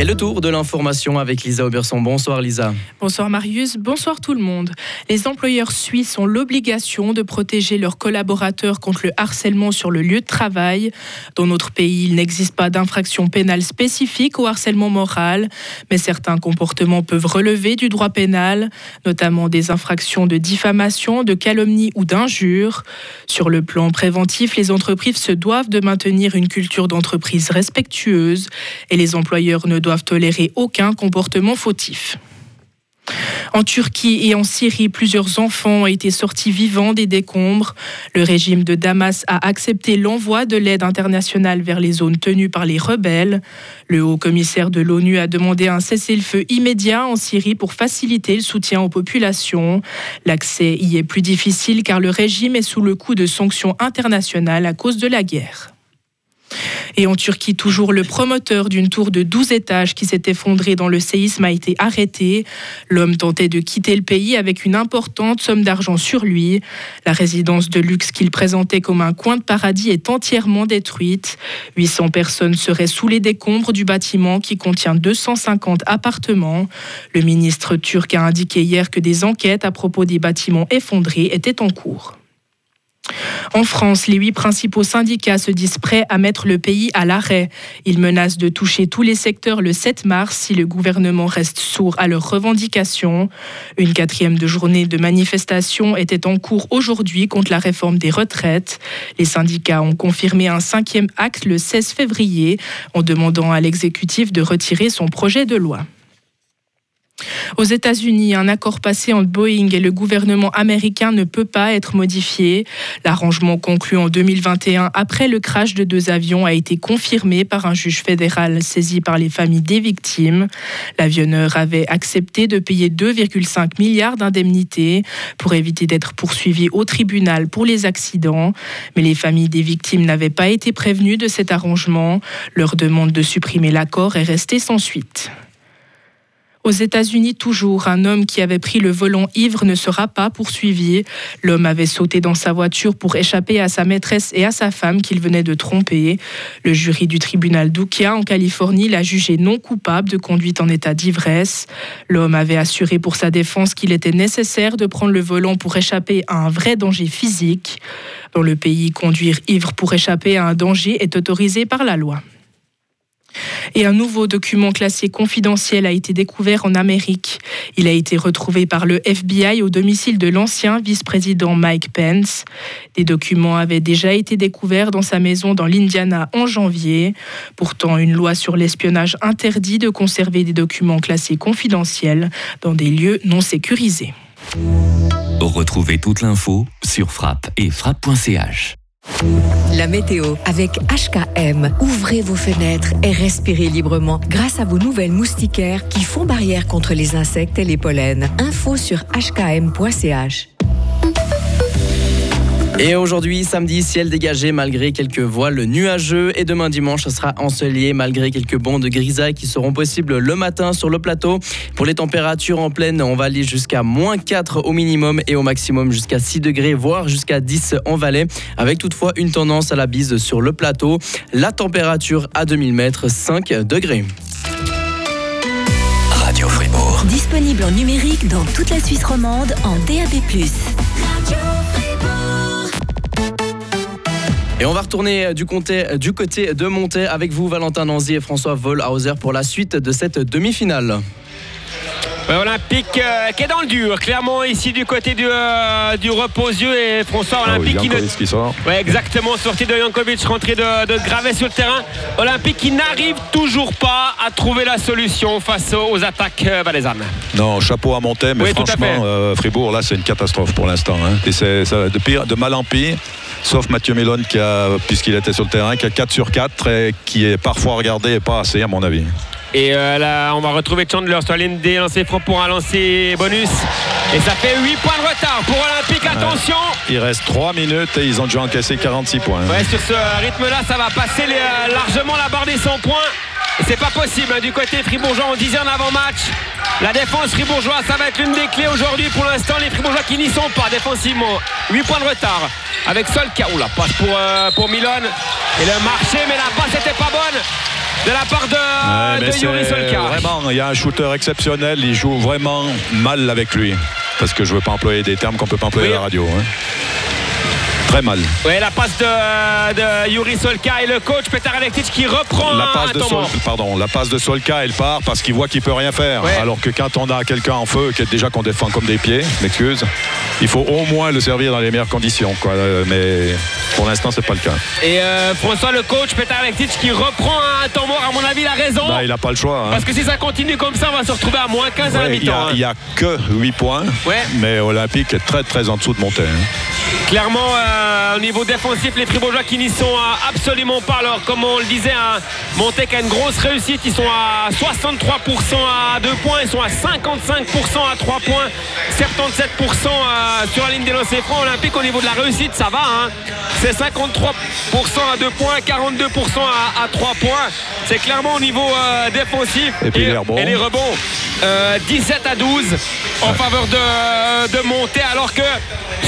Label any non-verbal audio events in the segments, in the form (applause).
Et le tour de l'information avec Lisa Auberson. Bonsoir Lisa. Bonsoir Marius, bonsoir tout le monde. Les employeurs suisses ont l'obligation de protéger leurs collaborateurs contre le harcèlement sur le lieu de travail. Dans notre pays, il n'existe pas d'infraction pénale spécifique au harcèlement moral, mais certains comportements peuvent relever du droit pénal, notamment des infractions de diffamation, de calomnie ou d'injure. Sur le plan préventif, les entreprises se doivent de maintenir une culture d'entreprise respectueuse et les employeurs ne doivent tolérer aucun comportement fautif. En Turquie et en Syrie, plusieurs enfants ont été sortis vivants des décombres. Le régime de Damas a accepté l'envoi de l'aide internationale vers les zones tenues par les rebelles. Le haut commissaire de l'ONU a demandé un cessez-le-feu immédiat en Syrie pour faciliter le soutien aux populations. L'accès y est plus difficile car le régime est sous le coup de sanctions internationales à cause de la guerre. Et en Turquie, toujours le promoteur d'une tour de 12 étages qui s'est effondrée dans le séisme a été arrêté. L'homme tentait de quitter le pays avec une importante somme d'argent sur lui. La résidence de luxe qu'il présentait comme un coin de paradis est entièrement détruite. 800 personnes seraient sous les décombres du bâtiment qui contient 250 appartements. Le ministre turc a indiqué hier que des enquêtes à propos des bâtiments effondrés étaient en cours. En France, les huit principaux syndicats se disent prêts à mettre le pays à l'arrêt. Ils menacent de toucher tous les secteurs le 7 mars si le gouvernement reste sourd à leurs revendications. Une quatrième de journée de manifestation était en cours aujourd'hui contre la réforme des retraites. Les syndicats ont confirmé un cinquième acte le 16 février en demandant à l'exécutif de retirer son projet de loi. Aux États-Unis, un accord passé entre Boeing et le gouvernement américain ne peut pas être modifié. L'arrangement conclu en 2021 après le crash de deux avions a été confirmé par un juge fédéral saisi par les familles des victimes. L'avionneur avait accepté de payer 2,5 milliards d'indemnités pour éviter d'être poursuivi au tribunal pour les accidents. Mais les familles des victimes n'avaient pas été prévenues de cet arrangement. Leur demande de supprimer l'accord est restée sans suite. Aux États-Unis, toujours, un homme qui avait pris le volant ivre ne sera pas poursuivi. L'homme avait sauté dans sa voiture pour échapper à sa maîtresse et à sa femme qu'il venait de tromper. Le jury du tribunal d'Ukiah en Californie l'a jugé non coupable de conduite en état d'ivresse. L'homme avait assuré pour sa défense qu'il était nécessaire de prendre le volant pour échapper à un vrai danger physique. Dans le pays, conduire ivre pour échapper à un danger est autorisé par la loi. Et un nouveau document classé confidentiel a été découvert en Amérique. Il a été retrouvé par le FBI au domicile de l'ancien vice-président Mike Pence. Des documents avaient déjà été découverts dans sa maison dans l'Indiana en janvier. Pourtant, une loi sur l'espionnage interdit de conserver des documents classés confidentiels dans des lieux non sécurisés. Retrouvez toute l'info sur frappe et frappe.ch. La météo avec HKM. Ouvrez vos fenêtres et respirez librement grâce à vos nouvelles moustiquaires qui font barrière contre les insectes et les pollens. Info sur hkm.ch. Et aujourd'hui, samedi, ciel dégagé malgré quelques voiles nuageux. Et demain dimanche, ce sera ensoleillé malgré quelques bancs de grisaille qui seront possibles le matin sur le plateau. Pour les températures en pleine, on va aller jusqu'à moins 4 au minimum et au maximum jusqu'à 6 degrés, voire jusqu'à 10 en vallée. Avec toutefois une tendance à la bise sur le plateau. La température à 2000 mètres, 5 degrés. Radio Fribourg. Disponible en numérique dans toute la Suisse romande en DAB+. Et on va retourner euh, du, côté, du côté de Monté avec vous, Valentin Nanzi et François Vollhauser pour la suite de cette demi-finale. Ouais, Olympique euh, qui est dans le dur, clairement ici du côté du, euh, du reposieux et François Ah Olympique oui, qui ne. Qui sort. Ouais, exactement, sortie de Jankovic, rentrée de, de Gravet sur le terrain. Olympique qui n'arrive toujours pas à trouver la solution face aux, attaques euh, valaisannes. Non, chapeau à monter, mais Oui, franchement, euh, Fribourg, là, c'est une catastrophe pour l'instant. hein. Et c'est de, pire, de mal en pire, sauf Mathieu Mélone, qui a, puisqu'il était sur le terrain, qui a 4 sur 4 et qui est parfois regardé et pas assez, à mon avis. Et euh, là, on va retrouver Chandler sur des lancers francs pour un lancer bonus. Et ça fait 8 points de retard pour Olympique. Attention Il reste 3 minutes et ils ont déjà encaissé 46 points. Ouais, sur ce rythme-là, ça va passer les- euh, largement la barre des 100 points. C'est pas possible hein, du côté fribourgeois. On disait en avant-match. La défense fribourgeoise, ça va être l'une des clés aujourd'hui. Pour l'instant, les fribourgeois qui n'y sont pas défensivement. 8 points de retard. Avec Solka. Oula, passe pour, euh, pour Milone. Et le marché, mais la passe n'était pas bonne. De la part de, Ouais, de Yuri Solka. Vraiment, il y a un shooter exceptionnel. Il joue vraiment mal avec lui. Parce que je ne veux pas employer des termes qu'on ne peut pas employer Oui. à la radio. hein. Très mal. Ouais, la passe de, de Yuri Solka et le coach Petar Alektic qui reprend La un passe, de Sol- pardon, la passe de Solka, elle part parce qu'il voit qu'il peut rien faire. Ouais. Alors que quand on a quelqu'un en feu, qui est déjà qu'on défend comme des pieds, m'excuse, il faut au moins le servir dans les meilleures conditions. Quoi. Euh, Mais pour l'instant, c'est pas le cas. Et euh, François, le coach Petar Alektic qui reprend un temps mort, à mon avis, il a raison. Bah, il n'a pas le choix. hein. Parce que si ça continue comme ça, on va se retrouver à moins 15 à la Ouais, il n'y mi-temps. a, hein. il y a que 8 points, Ouais. mais Olympique est très très en dessous de Montaigne. Clairement, euh, au niveau défensif, les Fribourgeois qui n'y sont euh, absolument pas. Alors, comme on le disait, hein, Montaigne a une grosse réussite. Ils sont à 63% à 2 points. Ils sont à 55% à 3 points. 77% euh, sur la ligne des lancers francs. Olympique, au niveau de la réussite, ça va. hein. C'est 53% à 2 points, 42% à, à 3 points. C'est clairement au niveau euh, défensif. Et puis les rebonds. et les rebonds. Euh, 17 à 12 en faveur de, de. Alors que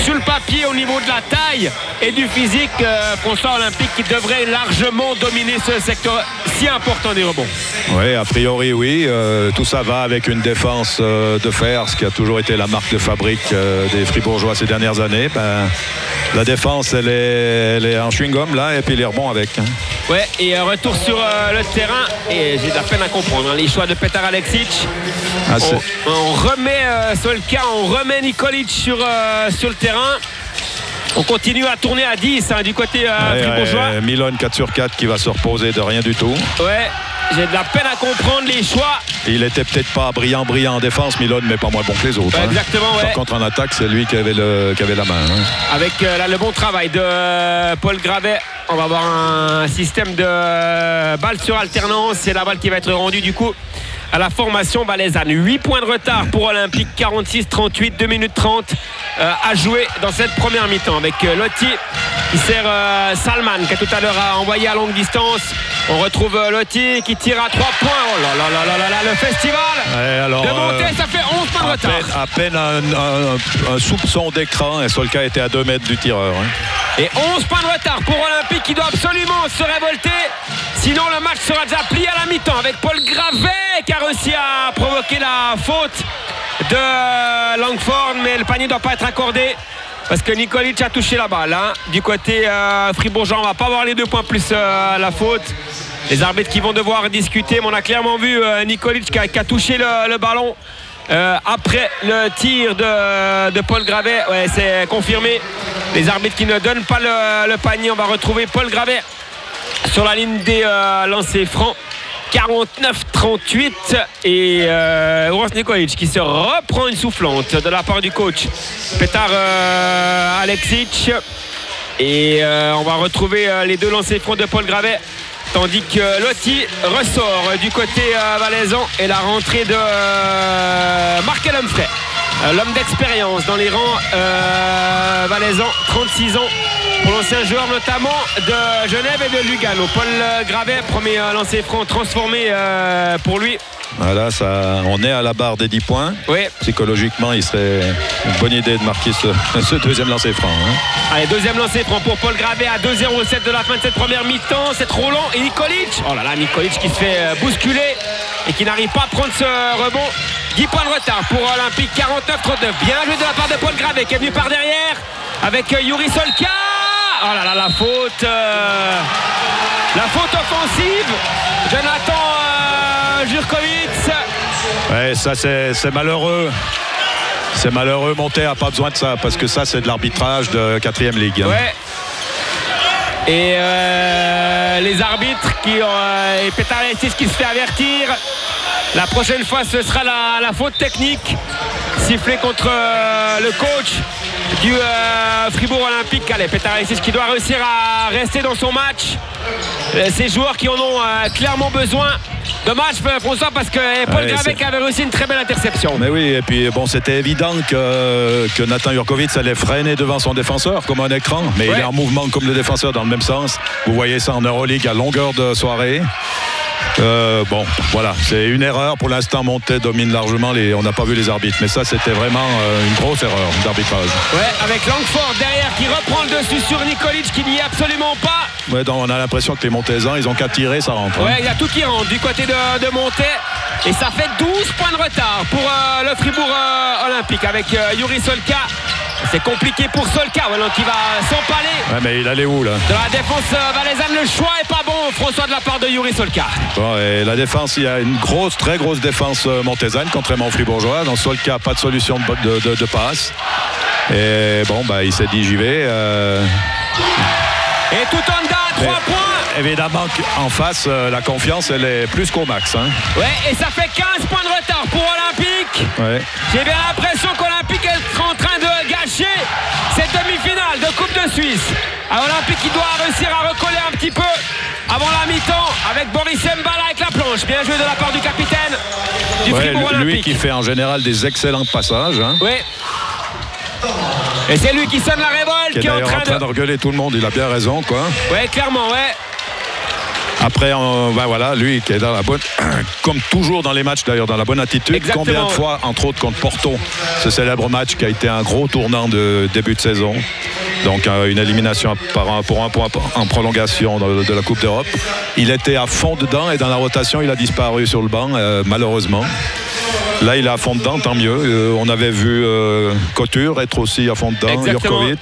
sur le papier, au niveau de la taille et du physique, euh, François Olympique qui devrait largement dominer ce secteur si important des rebonds. Oui, a priori, oui. Euh, tout ça va avec une défense euh, de fer, ce qui a toujours été la marque de fabrique euh, des Fribourgeois ces dernières années. Ben, la défense, elle est, elle est en chewing-gum, là, et puis les rebonds avec. hein. Ouais, et retour sur le terrain. Et j'ai de la peine à comprendre hein, les choix de Petar Alexic. Ah, On, on remet Solka, on remet Nikolic sur, sur le terrain. On continue à tourner à 10 hein, du côté euh, Ouais, fribourgeois. ouais, Milone 4 sur 4 qui va se reposer de rien du tout. Ouais, j'ai de la peine à comprendre les choix. Il était peut-être pas brillant, brillant en défense, Milone, mais pas moins bon que les autres. Ouais, hein. exactement, ouais. Par contre, en attaque, c'est lui qui avait, le, qui avait la main. hein. Avec euh, là, le bon travail de euh, Paul Gravet. On va avoir un système de euh, balle sur alternance. C'est la balle qui va être rendue du coup à la formation valaisanne. 8 points de retard pour Olympique, 46-38, 2 minutes 30 euh, à jouer dans cette première mi-temps avec euh, Lotti qui sert euh, Salman qui a tout à l'heure a envoyé à longue distance. On retrouve euh, Lotti qui tire à 3 points. Oh là là là là là là, le festival Ouais, alors, de euh, montée, ça fait 11 points de retard. peine, à peine un, un- un soupçon d'écran et Solka était à 2 mètres du tireur. hein. Et 11 points de retard pour Olympique qui doit absolument se révolter. Sinon, le match sera déjà plié à la mi-temps avec Paul Gravet qui a réussi à provoquer la faute de Langford. Mais le panier ne doit pas être accordé parce que Nikolic a touché la balle. hein. Du côté euh, fribourgeois, on va pas avoir les deux points plus euh, la faute. Les arbitres qui vont devoir discuter. Mais on a clairement vu euh, Nikolic qui a, touché le, ballon. Euh, après le tir de, Paul Gravet, c'est confirmé. Les arbitres qui ne donnent pas le, le panier, on va retrouver Paul Gravet sur la ligne des euh, lancers francs. 49-38. Et euh, qui se reprend une soufflante de la part du coach Petar euh, Alexic. Et euh, on va retrouver euh, les deux lancers francs de Paul Gravet tandis que Lotti ressort du côté valaisan et la rentrée de Markel Humphrey l'homme d'expérience dans les rangs euh, valaisans 36 ans pour l'ancien joueur notamment de Genève et de Lugano Paul euh, Gravet premier euh, lancer franc transformé euh, pour lui Voilà, ça, on est à la barre des 10 points. oui Psychologiquement, il serait une bonne idée de marquer ce, (laughs) ce deuxième lancer franc. hein. Allez, deuxième lancé franc pour Paul Gravet à 2-0-7 de la fin de cette première mi-temps. C'est trop long. Et Nikolic, oh là là, Nikolic qui se fait euh, bousculer et qui n'arrive pas à prendre ce rebond. 10 points de retard pour Olympique, 49-39. Bien joué de la part de Paul Gravet qui est venu par derrière avec euh, Yuri Solka. Oh là là, la faute. euh, la faute offensive. Jonathan euh, Jurkovic. Ouais, ça c'est malheureux. C'est malheureux, Monté a pas besoin de ça, parce que ça c'est de l'arbitrage de 4 ligue. hein. Ouais. Et euh, les arbitres qui ont, et Petar Alexis qui se fait avertir. La prochaine fois, ce sera la, la faute technique sifflée contre euh, le coach du euh, Fribourg Olympique. Allez, Petar Alexis qui doit réussir à rester dans son match. Euh, Ces joueurs qui en ont euh, clairement besoin. Dommage, François, parce que euh, Paul Ouais, qui avait réussi une très belle interception. Mais oui, et puis bon, c'était évident que, que Nathan Jurkovic allait freiner devant son défenseur comme un écran, mais Ouais. il est en mouvement comme le défenseur dans le même sens. Vous voyez ça en Euroleague à longueur de soirée. Euh, bon, voilà, c'est une erreur. Pour l'instant, Monté domine largement. Les, on n'a pas vu les arbitres, mais ça, c'était vraiment euh, une grosse erreur d'arbitrage. Ouais, avec Langford derrière qui reprend le dessus sur Nikolic qui n'y est absolument pas. Ouais, donc on a l'impression que les Montésans, ils ont qu'à tirer, ça rentre. hein. Ouais, il y a tout qui rentre du côté de, de Monté. Et ça fait 12 points de retard pour euh, le Fribourg euh, Olympique avec Yuri Solka. C'est compliqué pour Solka voilà, qui va s'empaler Ouais, mais il allait où là de la défense euh, valaisanne. Le choix est pas bon, François, de la part de Yuri Solka. Bon, et La défense, il y a une grosse, très grosse défense euh, montésane, contrairement au Fribourgeois. Dans cas, pas de solution de, de, de- de passe. Et bon, bah, il s'est dit j'y vais. euh, Et tout en bas, 3 Mais- points. Évidemment qu'en face, euh, la confiance, elle est plus qu'au max. hein. Ouais, et ça fait 15 points de retard pour Olympique. Ouais. J'ai bien l'impression qu'Olympique est en train de gâcher cette demi-finale de Coupe de Suisse. À Olympique, il doit réussir à recoller un petit peu avant la mi-temps avec Boris Mbala avec la planche. Bien joué de la part du capitaine du Ouais, Fribourg lui Olympique. qui fait en général des excellents passages. hein, Oui. Et c'est lui qui sonne la révolte, qui est qui est en en train de. regueuler tout le monde. Il a bien raison, quoi. Ouais, clairement, ouais. Après, on- ben voilà, lui qui est dans la bonne, (clears throat) comme toujours dans les matchs d'ailleurs, dans la bonne attitude. Exactement. Combien de fois, entre autres contre Porto, ce célèbre match qui a été un gros tournant de début de saison. Donc euh, une élimination par un- pour un point en prolongation de, de la Coupe d'Europe. Il était à fond dedans et dans la rotation, il a disparu sur le banc, euh, malheureusement. Là, il est à fond dedans, tant mieux. Euh, on avait vu euh, Couture être aussi à fond dedans. Jurkovic.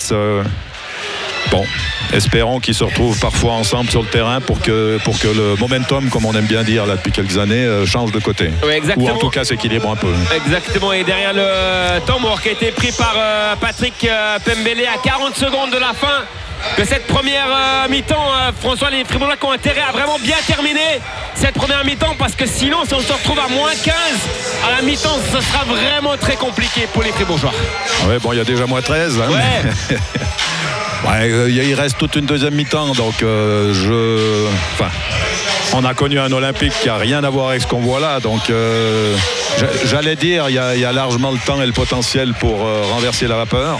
Bon, espérons qu'ils se retrouvent parfois ensemble sur le terrain pour que, pour que le momentum, comme on aime bien dire là depuis quelques années, euh, change de côté. Ou en tout cas s'équilibre un peu. Exactement, et derrière le temps mort qui a été pris par euh, Patrick euh, Pembele à 40 secondes de la fin de cette première euh, mi-temps. euh, François, les Fribourgeois qui ont intérêt à vraiment bien terminer cette première mi-temps parce que sinon, si on se retrouve à moins 15 à la mi-temps, ce sera vraiment très compliqué pour les Fribourgeois. Ouais, bon, il y a déjà moins 13. hein, Ouais. mais- (laughs) Euh, il reste toute une deuxième mi-temps, donc euh. Enfin, on a connu un Olympique qui a rien à voir avec ce qu'on voit là, donc euh, j'a- j'allais dire, il y, a, largement le temps et le potentiel pour renverser la vapeur.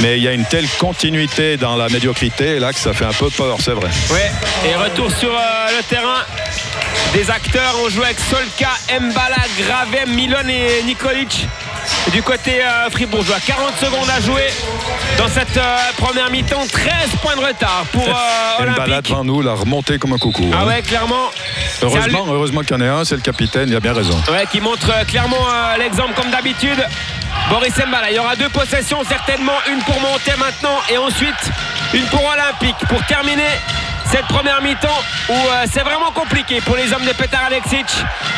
Mais il y a une telle continuité dans la médiocrité là que ça fait un peu peur, c'est vrai. Ouais, et retour sur le terrain des acteurs. On joue avec Solka, Mbala, Gravem, Milon et Nikolic. Du côté euh, fribourgeois, 40 secondes à jouer dans cette euh, première mi-temps, 13 points de retard pour euh, (laughs) Une balade Olympique. devant nous, la remontée comme un coucou. Ah hein. ouais, clairement. Heureusement, heureusement qu'il y en a un, c'est le capitaine, il a bien raison. Ouais, qui montre euh, clairement euh, l'exemple comme d'habitude. Boris Mbala, il y aura deux possessions, certainement une pour monter maintenant et ensuite une pour Olympique pour terminer cette première mi-temps où euh, c'est vraiment compliqué pour les hommes de Petar Alexic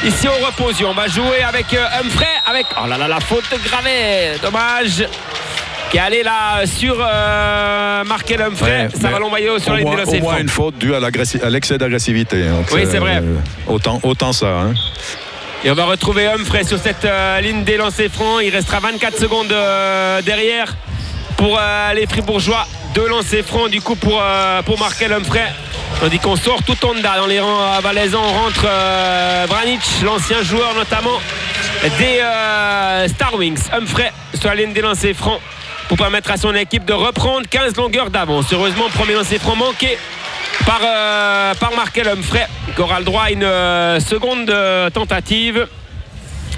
ici au reposion. On va jouer avec euh, Humphrey, avec oh là là la faute gravée, dommage. Qui est allé là sur euh, Markel Humphrey, ça va l'envoyer sur ligne moins, de au moins une faute due à l'excès d'agressivité. Donc, Oui, c'est vrai. autant, autant ça. hein. Et on va retrouver Humphrey sur cette euh, ligne des lancers francs. Il restera 24 secondes euh, derrière pour euh, les Fribourgeois. Deux lancers francs du coup pour, euh, pour Markel Humphrey. Tandis qu'on sort tout Honda dans les rangs euh, valaisans. On rentre euh, Vranic, l'ancien joueur notamment des euh, Star Wings. Humphrey sur la ligne des lancers francs pour permettre à son équipe de reprendre 15 longueurs d'avance. Heureusement, premier lancer franc manqué par, euh, par Markel Humphrey qui aura le droit à une seconde tentative.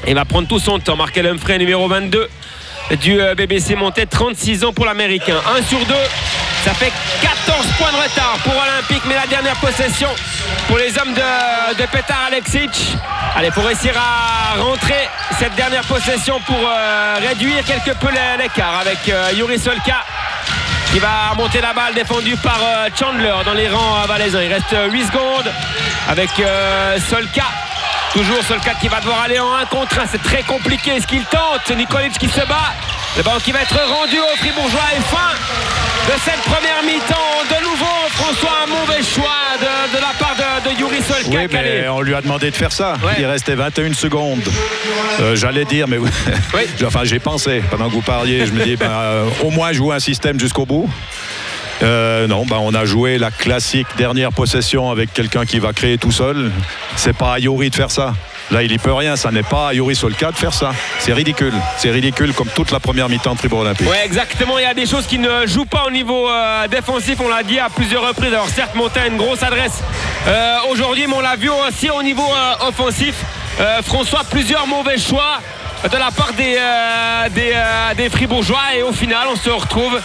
Il va prendre tout son temps. Markel Humphrey, numéro 22 du BBC monté 36 ans pour l'Américain. 1 sur 2, ça fait 14 points de retard pour Olympique, mais la dernière possession pour les hommes de, de Petar Alexic. Allez, pour réussir à rentrer cette dernière possession pour euh, réduire quelque peu l'écart avec euh, Yuri Solka qui va remonter la balle défendue par euh, Chandler dans les rangs valaisans. Il reste euh, 8 secondes avec Solka. Toujours Solka qui va devoir aller en 1 contre 1. C'est très compliqué ce qu'il tente. Nikolic qui se bat. Le ballon qui va être rendu au Fribourgeois et fin de cette première mi-temps. De nouveau, François, un mauvais choix de, de la part de, de Yuri Solka. Oui, mais on lui a demandé de faire ça. Ouais. Il restait 21 secondes. Euh, J'allais dire, mais (laughs) oui. enfin, j'ai pensé pendant que vous parliez. Je me dis, ben, euh, au moins jouer un système jusqu'au bout. Euh, non, ben, on a joué la classique dernière possession avec quelqu'un qui va créer tout seul. C'est pas à Yuri de faire ça. Là, il n'y peut rien. Ça n'est pas à Yuri Solka de faire ça. C'est ridicule. C'est ridicule comme toute la première mi-temps de Fribourg Olympique. Ouais, exactement. Il y a des choses qui ne jouent pas au niveau euh, défensif. On l'a dit à plusieurs reprises. Alors, certes, Monta a une grosse adresse euh, aujourd'hui, mais on l'a vu aussi au niveau euh, offensif. François, plusieurs mauvais choix de la part des Fribourgeois. Et au final, on se retrouve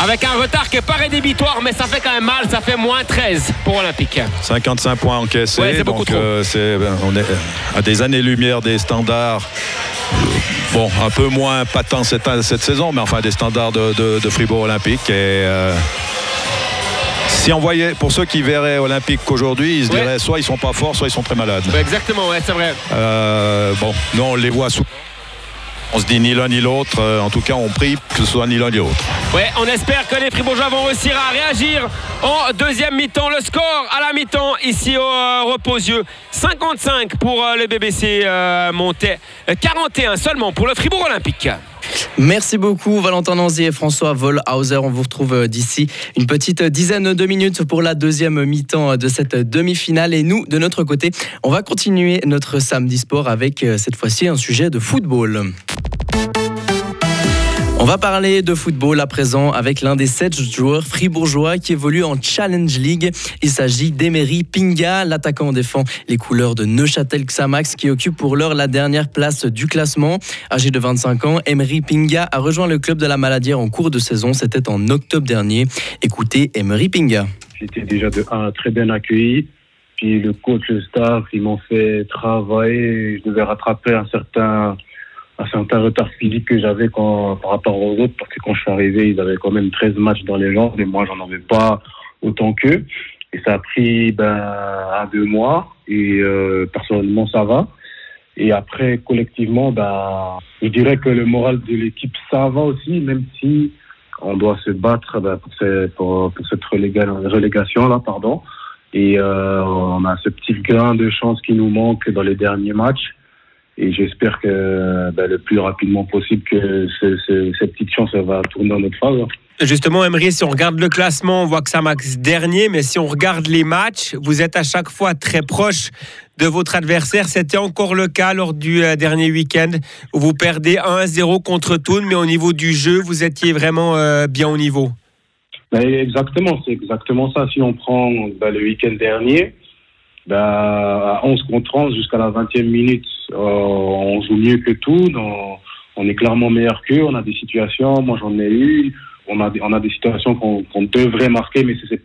avec un retard qui n'est pas rédhibitoire, mais ça fait quand même mal. Ça fait moins 13 pour Olympique. 55 points encaissés. Ouais, c'est beaucoup donc euh, ben, on est à des années-lumière des standards. euh, Bon, un peu moins patents cette, cette saison, mais enfin des standards de, de- de Fribourg Olympique. Et euh, si on voyait, pour ceux qui verraient Olympique qu'aujourd'hui, ils se Ouais. diraient soit ils sont pas forts, soit ils sont très malades. Ouais, exactement, ouais, c'est vrai. Euh, bon, nous on les voit sous. On se dit ni l'un ni l'autre. Euh, en tout cas, on prie que ce soit ni l'un ni l'autre. Ouais, on espère que les Fribourgeois vont réussir à réagir en deuxième mi-temps. Le score à la mi-temps ici au euh, Reposieux. 55 pour euh, le BBC euh, Montais. Euh, 41 seulement pour le Fribourg Olympique. Merci beaucoup Valentin Nanzi et François Vollhauser. On vous retrouve d'ici une petite dizaine de minutes pour la deuxième mi-temps de cette demi-finale. Et nous, de notre côté, on va continuer notre samedi sport avec cette fois-ci un sujet de football. On va parler de football à présent avec l'un des sept joueurs fribourgeois qui évolue en Challenge League. Il s'agit d'Emery Pinga. L'attaquant défend les couleurs de Neuchâtel Xamax qui occupe pour l'heure la dernière place du classement. Âgé de 25 ans, Emery Pinga a rejoint le club de la Maladière en cours de saison. C'était en octobre dernier. Écoutez Emery Pinga. J'étais déjà de un très bien accueilli. Puis le coach, le staff, ils m'ont fait travailler. Je devais rattraper un certain, un certain retard physique que j'avais par rapport aux autres. Parce que quand je suis arrivé, ils avaient quand même 13 matchs dans les jambes et moi, j'en avais pas autant qu'eux. Et ça a pris ben, un, deux mois. Et euh, personnellement, ça va. Et après, collectivement, ben, je dirais que le moral de l'équipe, ça va aussi, même si on doit se battre ben, pour, ce- pour- pour cette reléga- relégation-là. pardon. Et euh, on a ce petit grain de chance qui nous manque dans les derniers matchs. Et j'espère que ben, le plus rapidement possible que ce- ce- cette petite chance va tourner en notre faveur. Justement, Emery, si on regarde le classement, on voit que Xamax dernier, mais si on regarde les matchs, vous êtes à chaque fois très proche de votre adversaire. C'était encore le cas lors du euh, dernier week-end où vous perdez 1-0 contre Thun, mais au niveau du jeu, vous étiez vraiment euh, bien au niveau. Ben, exactement, c'est exactement ça. Si on prend ben, le week-end dernier, à 11 contre 11 jusqu'à la 20e minute, euh, on joue mieux que tout. On, est clairement meilleur qu'eux. On a des situations, moi j'en ai eu. On a, des- situations qu'on devrait marquer, mais c'est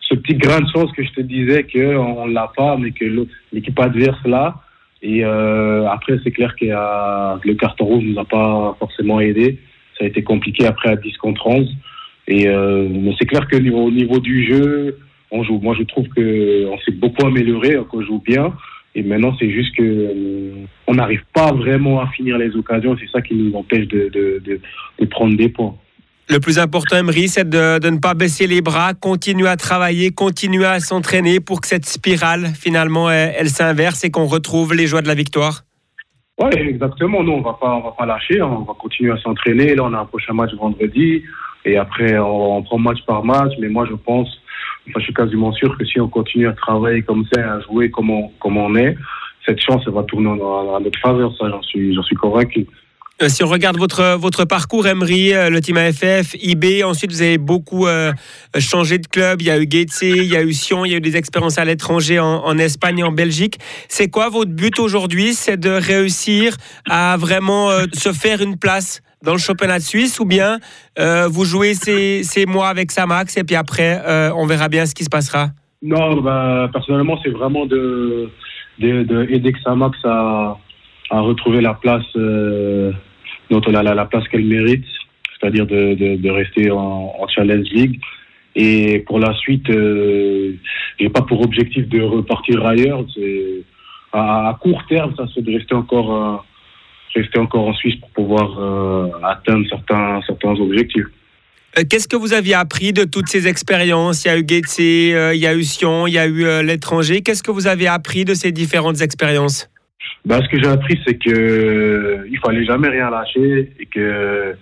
ce petit grain de chance que je te disais qu'on ne l'a pas, mais que l'équipe adverse l'a. Et euh, après, c'est clair que le carton rouge ne nous a pas forcément aidé. Ça a été compliqué après à 10 contre 11. Et euh, c'est clair que au niveau, au niveau du jeu, on joue. Moi, je trouve que on s'est beaucoup amélioré, qu'on joue bien. Et maintenant, c'est juste que euh, on n'arrive pas vraiment à finir les occasions. C'est ça qui nous empêche de, de, de, de prendre des points. Le plus important, Emery, c'est de, ne pas baisser les bras, continuer à travailler, continuer à s'entraîner pour que cette spirale, finalement, elle, elle s'inverse et qu'on retrouve les joies de la victoire. Ouais, exactement. Nous, on va pas, on va pas lâcher. hein. On va continuer à s'entraîner. Là, on a un prochain match vendredi. Et après, on, on prend match par match. Mais moi, je pense, je suis quasiment sûr que si on continue à travailler comme ça, à jouer comme on, comme on est, cette chance, va tourner en- notre faveur. Ça, j'en suis, j'en suis convaincu. Euh, si on regarde votre, votre parcours, Emery, euh, le team AFF, IB, ensuite vous avez beaucoup euh, changé de club. Il y a eu Gaetze, il y a eu Sion, il y a eu des expériences à l'étranger en, Espagne et en Belgique. C'est quoi votre but aujourd'hui? C'est de réussir à vraiment se faire une place dans le championnat de Suisse ou bien euh, vous jouez ces, ces mois avec Samax et puis après euh, on verra bien ce qui se passera? Non, bah, personnellement, c'est vraiment de, de, Xamax à, à retrouver la place euh, la, la place qu'elle mérite, c'est-à-dire de, de, rester en, en Challenge League. Et pour la suite, euh, j'ai pas pour objectif de repartir ailleurs. À, à court terme, ça c'est de rester encore rester encore en Suisse pour pouvoir euh, atteindre certains certains objectifs. Euh, Qu'est-ce que vous aviez appris de toutes ces expériences? Il y a eu Gaetze, euh, il y a eu Sion, il y a eu euh, l'étranger. Qu'est-ce que vous avez appris de ces différentes expériences? Bah, ce que j'ai appris, c'est que euh, il fallait jamais rien lâcher et que euh,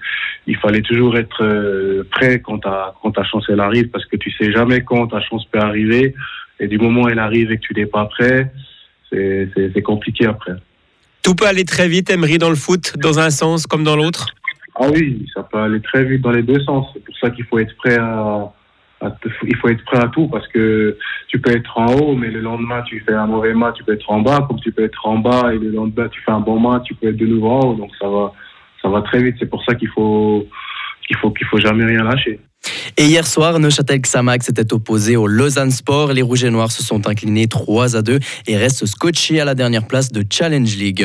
il fallait toujours être prêt quand ta quand ta chance elle arrive parce que tu sais jamais quand ta chance peut arriver et du moment où elle arrive et que tu n'es pas prêt, c'est compliqué après. Tout peut aller très vite, Emery, dans le foot, dans un sens comme dans l'autre? Ah oui, ça peut aller très vite dans les deux sens. C'est pour ça qu'il faut être prêt à, il faut être prêt à tout parce que tu peux être en haut, mais le lendemain tu fais un mauvais match, tu peux être en bas, comme tu peux être en bas et le lendemain tu fais un bon match, tu peux être de nouveau en haut. Donc ça va, ça va très vite. C'est pour ça qu'il faut, qu'il faut qu'il faut jamais rien lâcher. Et hier soir, Neuchâtel Xamax s'était opposé au Lausanne Sport. Les Rouges et Noirs se sont inclinés 3 à 2 et restent scotchés à la dernière place de Challenge League.